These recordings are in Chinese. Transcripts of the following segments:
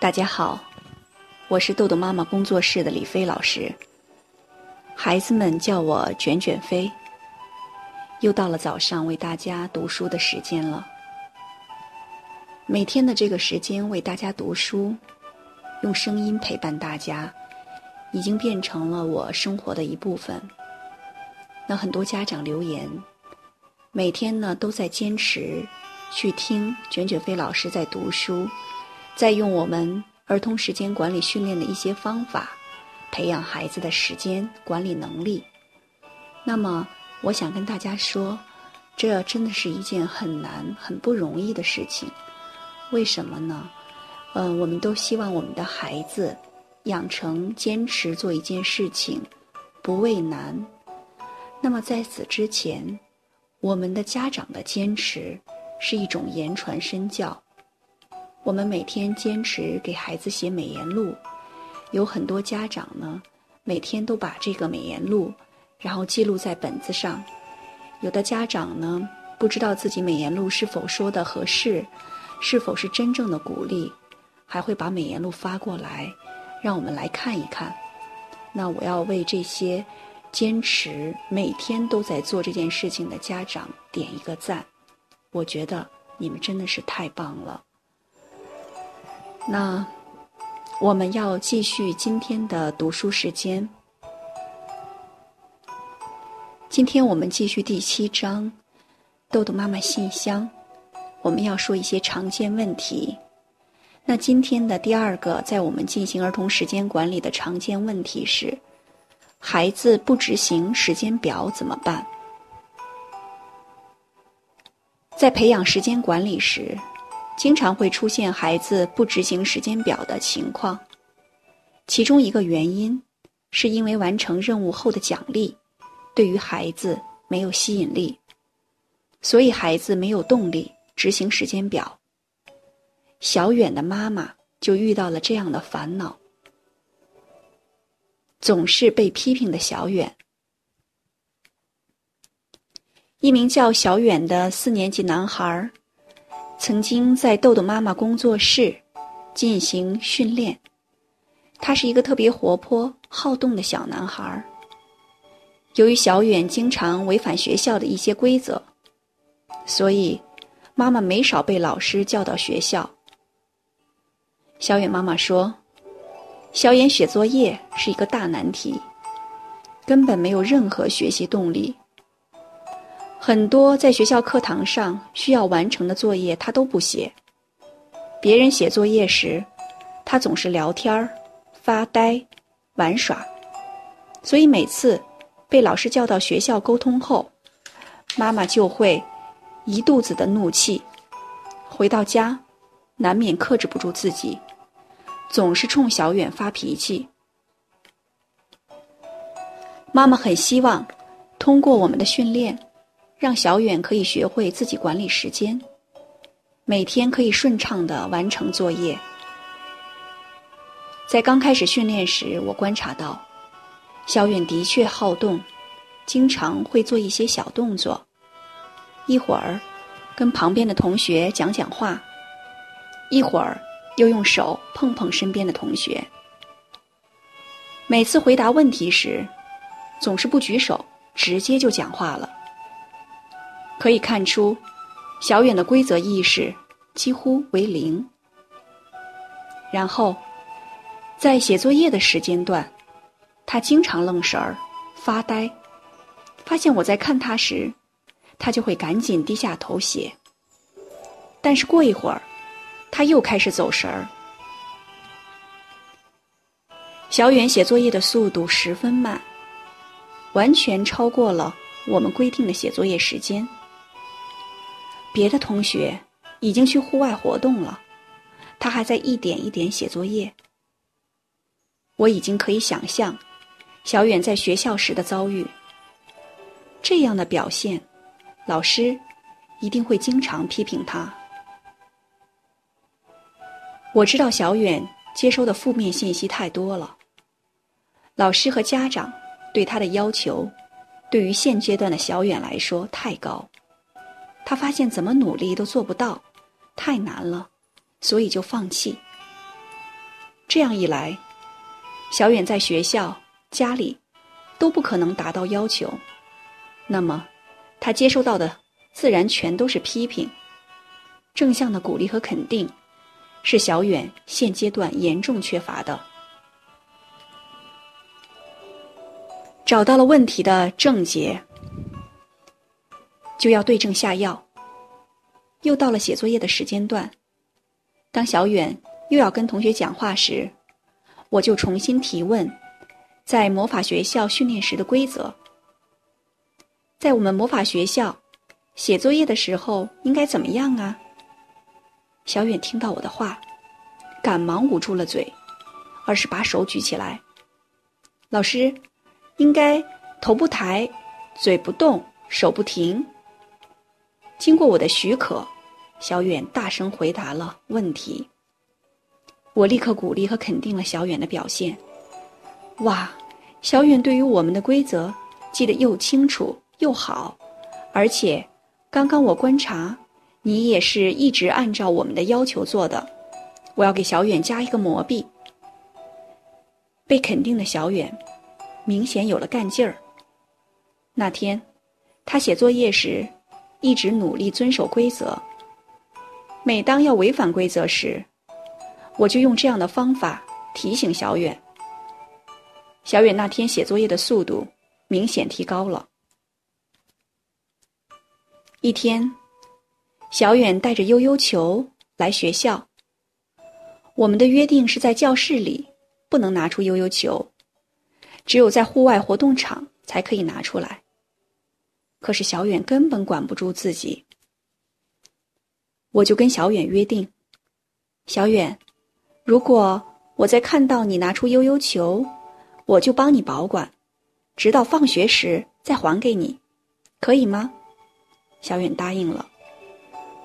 大家好，我是豆豆妈妈工作室的李飞老师。孩子们叫我卷卷飞。又到了早上为大家读书的时间了。每天的这个时间为大家读书，用声音陪伴大家，已经变成了我生活的一部分。那很多家长留言，每天呢都在坚持去听卷卷飞老师在读书，再用我们儿童时间管理训练的一些方法，培养孩子的时间管理能力。那么。我想跟大家说，这真的是一件很难、很不容易的事情。为什么呢？嗯，我们都希望我们的孩子养成坚持做一件事情，不畏难。那么在此之前，我们的家长的坚持是一种言传身教。我们每天坚持给孩子写美言录，有很多家长呢，每天都把这个美言录。然后记录在本子上，有的家长呢不知道自己美言录是否说的合适，是否是真正的鼓励，还会把美言录发过来，让我们来看一看。那我要为这些坚持每天都在做这件事情的家长点一个赞，我觉得你们真的是太棒了。那我们要继续今天的读书时间。今天我们继续第七章，豆豆妈妈信箱。我们要说一些常见问题。那今天的第二个，在我们进行儿童时间管理的常见问题是：孩子不执行时间表怎么办？在培养时间管理时，经常会出现孩子不执行时间表的情况。其中一个原因，是因为完成任务后的奖励。对于孩子没有吸引力，所以孩子没有动力执行时间表。小远的妈妈就遇到了这样的烦恼：总是被批评的小远。一名叫小远的四年级男孩，曾经在豆豆妈妈工作室进行训练。他是一个特别活泼好动的小男孩。由于小远经常违反学校的一些规则，所以妈妈没少被老师叫到学校。小远妈妈说：“小远写作业是一个大难题，根本没有任何学习动力。很多在学校课堂上需要完成的作业他都不写。别人写作业时，他总是聊天发呆、玩耍，所以每次。”被老师叫到学校沟通后，妈妈就会一肚子的怒气。回到家，难免克制不住自己，总是冲小远发脾气。妈妈很希望通过我们的训练，让小远可以学会自己管理时间，每天可以顺畅的完成作业。在刚开始训练时，我观察到。小远的确好动，经常会做一些小动作，一会儿跟旁边的同学讲讲话，一会儿又用手碰碰身边的同学。每次回答问题时，总是不举手，直接就讲话了。可以看出，小远的规则意识几乎为零。然后，在写作业的时间段。他经常愣神儿、发呆，发现我在看他时，他就会赶紧低下头写。但是过一会儿，他又开始走神儿。小远写作业的速度十分慢，完全超过了我们规定的写作业时间。别的同学已经去户外活动了，他还在一点一点写作业。我已经可以想象。小远在学校时的遭遇，这样的表现，老师一定会经常批评他。我知道小远接收的负面信息太多了，老师和家长对他的要求，对于现阶段的小远来说太高，他发现怎么努力都做不到，太难了，所以就放弃。这样一来，小远在学校、家里都不可能达到要求，那么他接收到的自然全都是批评。正向的鼓励和肯定，是小远现阶段严重缺乏的。找到了问题的症结，就要对症下药。又到了写作业的时间段，当小远又要跟同学讲话时，我就重新提问，在魔法学校训练时的规则。在我们魔法学校写作业的时候应该怎么样啊？小远听到我的话，赶忙捂住了嘴，而是把手举起来。老师，应该头不抬，嘴不动，手不停。经过我的许可，小远大声回答了问题。我立刻鼓励和肯定了小远的表现。哇，小远对于我们的规则记得又清楚又好，而且刚刚我观察，你也是一直按照我们的要求做的。我要给小远加一个魔币。被肯定的小远，明显有了干劲儿。那天，他写作业时。一直努力遵守规则。每当要违反规则时，我就用这样的方法提醒小远。小远那天写作业的速度明显提高了。一天，小远带着悠悠球来学校。我们的约定是在教室里不能拿出悠悠球，只有在户外活动场才可以拿出来。可是小远根本管不住自己，我就跟小远约定：小远，如果我在看到你拿出悠悠球，我就帮你保管，直到放学时再还给你，可以吗？小远答应了。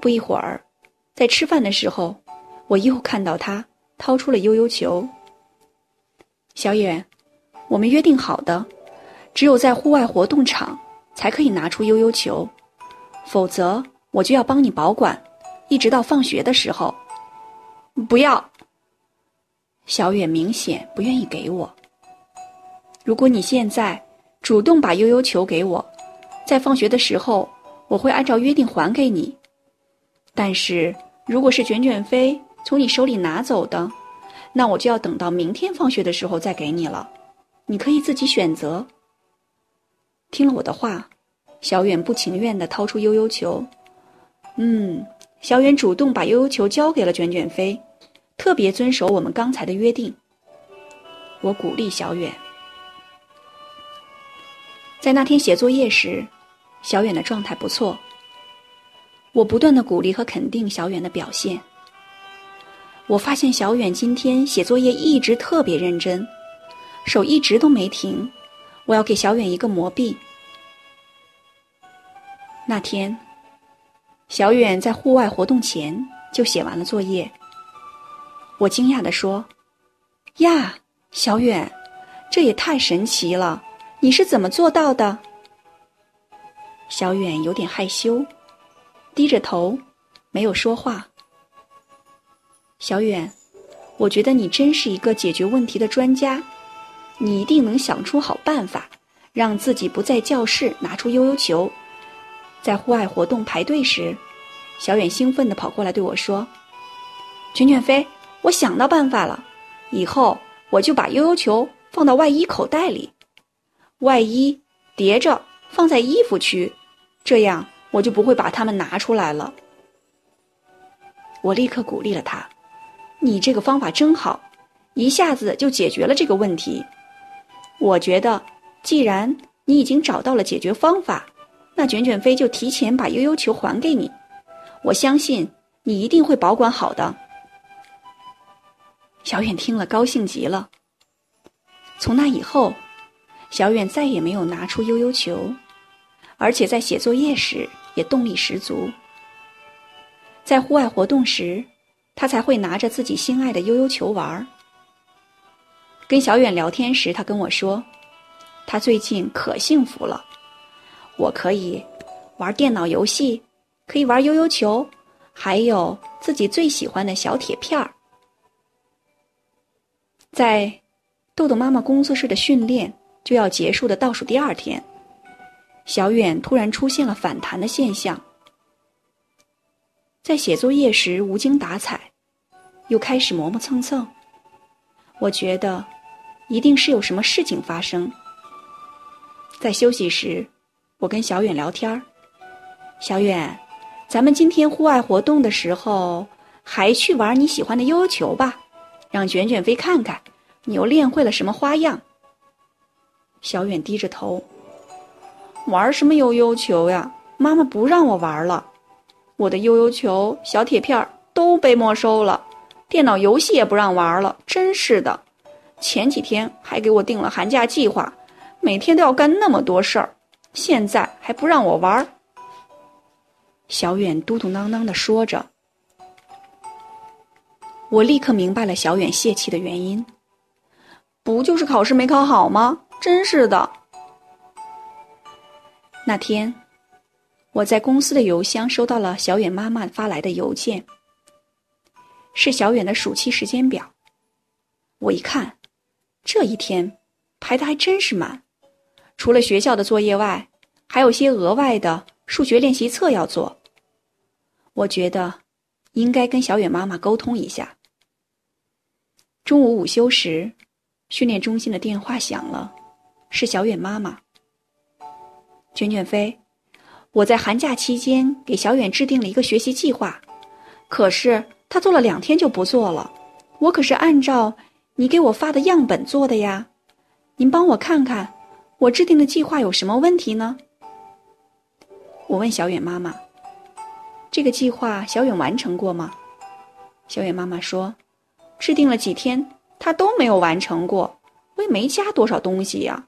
不一会儿，在吃饭的时候，我又看到他掏出了悠悠球。小远，我们约定好的，只有在户外活动场。才可以拿出悠悠球，否则我就要帮你保管，一直到放学的时候。不要。小远明显不愿意给我。如果你现在主动把悠悠球给我，在放学的时候我会按照约定还给你。但是如果是卷卷飞从你手里拿走的，那我就要等到明天放学的时候再给你了。你可以自己选择。听了我的话，小远不情愿地掏出悠悠球。嗯，小远主动把悠悠球交给了卷卷飞，特别遵守我们刚才的约定。我鼓励小远。在那天写作业时，小远的状态不错。我不断的鼓励和肯定小远的表现。我发现小远今天写作业一直特别认真，手一直都没停。我要给小远一个魔币。那天，小远在户外活动前就写完了作业。我惊讶地说：“呀，小远，这也太神奇了！你是怎么做到的？”小远有点害羞，低着头，没有说话。小远，我觉得你真是一个解决问题的专家。你一定能想出好办法，让自己不在教室拿出悠悠球。在户外活动排队时，小远兴奋地跑过来对我说：“卷卷飞，我想到办法了，以后我就把悠悠球放到外衣口袋里，外衣叠着放在衣服区，这样我就不会把它们拿出来了。”我立刻鼓励了他：“你这个方法真好，一下子就解决了这个问题。”我觉得，既然你已经找到了解决方法，那卷卷飞就提前把悠悠球还给你。我相信你一定会保管好的。小远听了，高兴极了。从那以后，小远再也没有拿出悠悠球，而且在写作业时也动力十足。在户外活动时，他才会拿着自己心爱的悠悠球玩儿。跟小远聊天时，他跟我说，他最近可幸福了。我可以玩电脑游戏，可以玩悠悠球，还有自己最喜欢的小铁片儿。在豆豆妈妈工作室的训练就要结束的倒数第二天，小远突然出现了反弹的现象，在写作业时无精打采，又开始磨磨蹭蹭。我觉得一定是有什么事情发生。在休息时，我跟小远聊天儿：“小远，咱们今天户外活动的时候，还去玩你喜欢的悠悠球吧，让卷卷飞看看。”你又练会了什么花样？小远低着头，玩什么悠悠球呀？妈妈不让我玩了，我的悠悠球、小铁片都被没收了，电脑游戏也不让玩了。真是的，前几天还给我定了寒假计划，每天都要干那么多事儿，现在还不让我玩儿。小远嘟嘟囔囔的说着，我立刻明白了小远泄气的原因。不就是考试没考好吗？真是的。那天，我在公司的邮箱收到了小远妈妈发来的邮件，是小远的暑期时间表。我一看，这一天排的还真是满，除了学校的作业外，还有些额外的数学练习册要做。我觉得应该跟小远妈妈沟通一下。中午午休时。训练中心的电话响了，是小远妈妈。卷卷飞，我在寒假期间给小远制定了一个学习计划，可是他做了两天就不做了。我可是按照你给我发的样本做的呀，您帮我看看，我制定的计划有什么问题呢？我问小远妈妈：“这个计划小远完成过吗？”小远妈妈说：“制定了几天。”他都没有完成过，我也没加多少东西呀，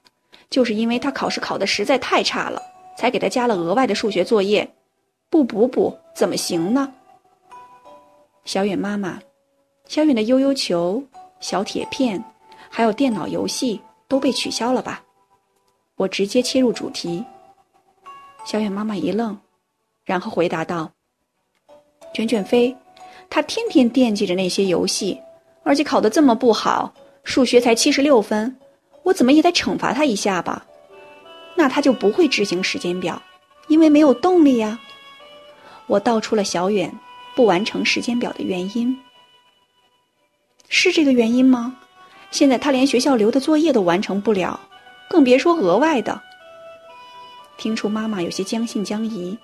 就是因为他考试考的实在太差了，才给他加了额外的数学作业，不补补怎么行呢？小远妈妈，小远的悠悠球、小铁片，还有电脑游戏都被取消了吧？我直接切入主题。小远妈妈一愣，然后回答道：“卷卷飞，他天天惦记着那些游戏。”而且考得这么不好，数学才七十六分，我怎么也得惩罚他一下吧？那他就不会执行时间表，因为没有动力呀。我道出了小远不完成时间表的原因，是这个原因吗？现在他连学校留的作业都完成不了，更别说额外的。听出妈妈有些将信将疑，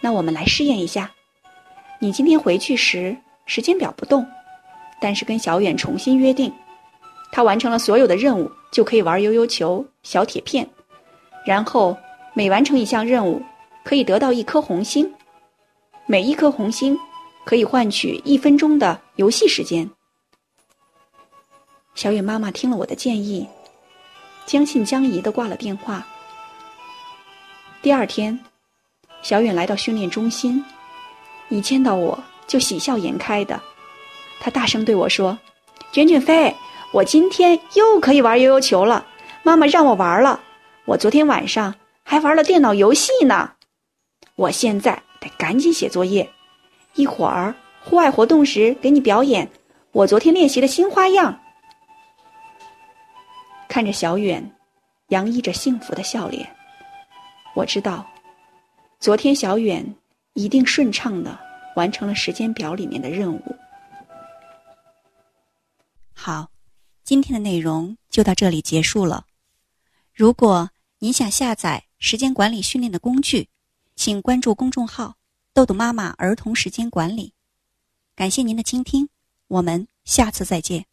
那我们来试验一下，你今天回去时时间表不动。但是跟小远重新约定，他完成了所有的任务就可以玩悠悠球、小铁片，然后每完成一项任务，可以得到一颗红心，每一颗红心可以换取一分钟的游戏时间。小远妈妈听了我的建议，将信将疑的挂了电话。第二天，小远来到训练中心，一见到我就喜笑颜开的。他大声对我说：“卷卷飞，我今天又可以玩悠悠球了。妈妈让我玩了，我昨天晚上还玩了电脑游戏呢。我现在得赶紧写作业，一会儿户外活动时给你表演我昨天练习的新花样。”看着小远，洋溢着幸福的笑脸，我知道，昨天小远一定顺畅的完成了时间表里面的任务。好，今天的内容就到这里结束了。如果你想下载时间管理训练的工具，请关注公众号“豆豆妈妈儿童时间管理”。感谢您的倾听，我们下次再见。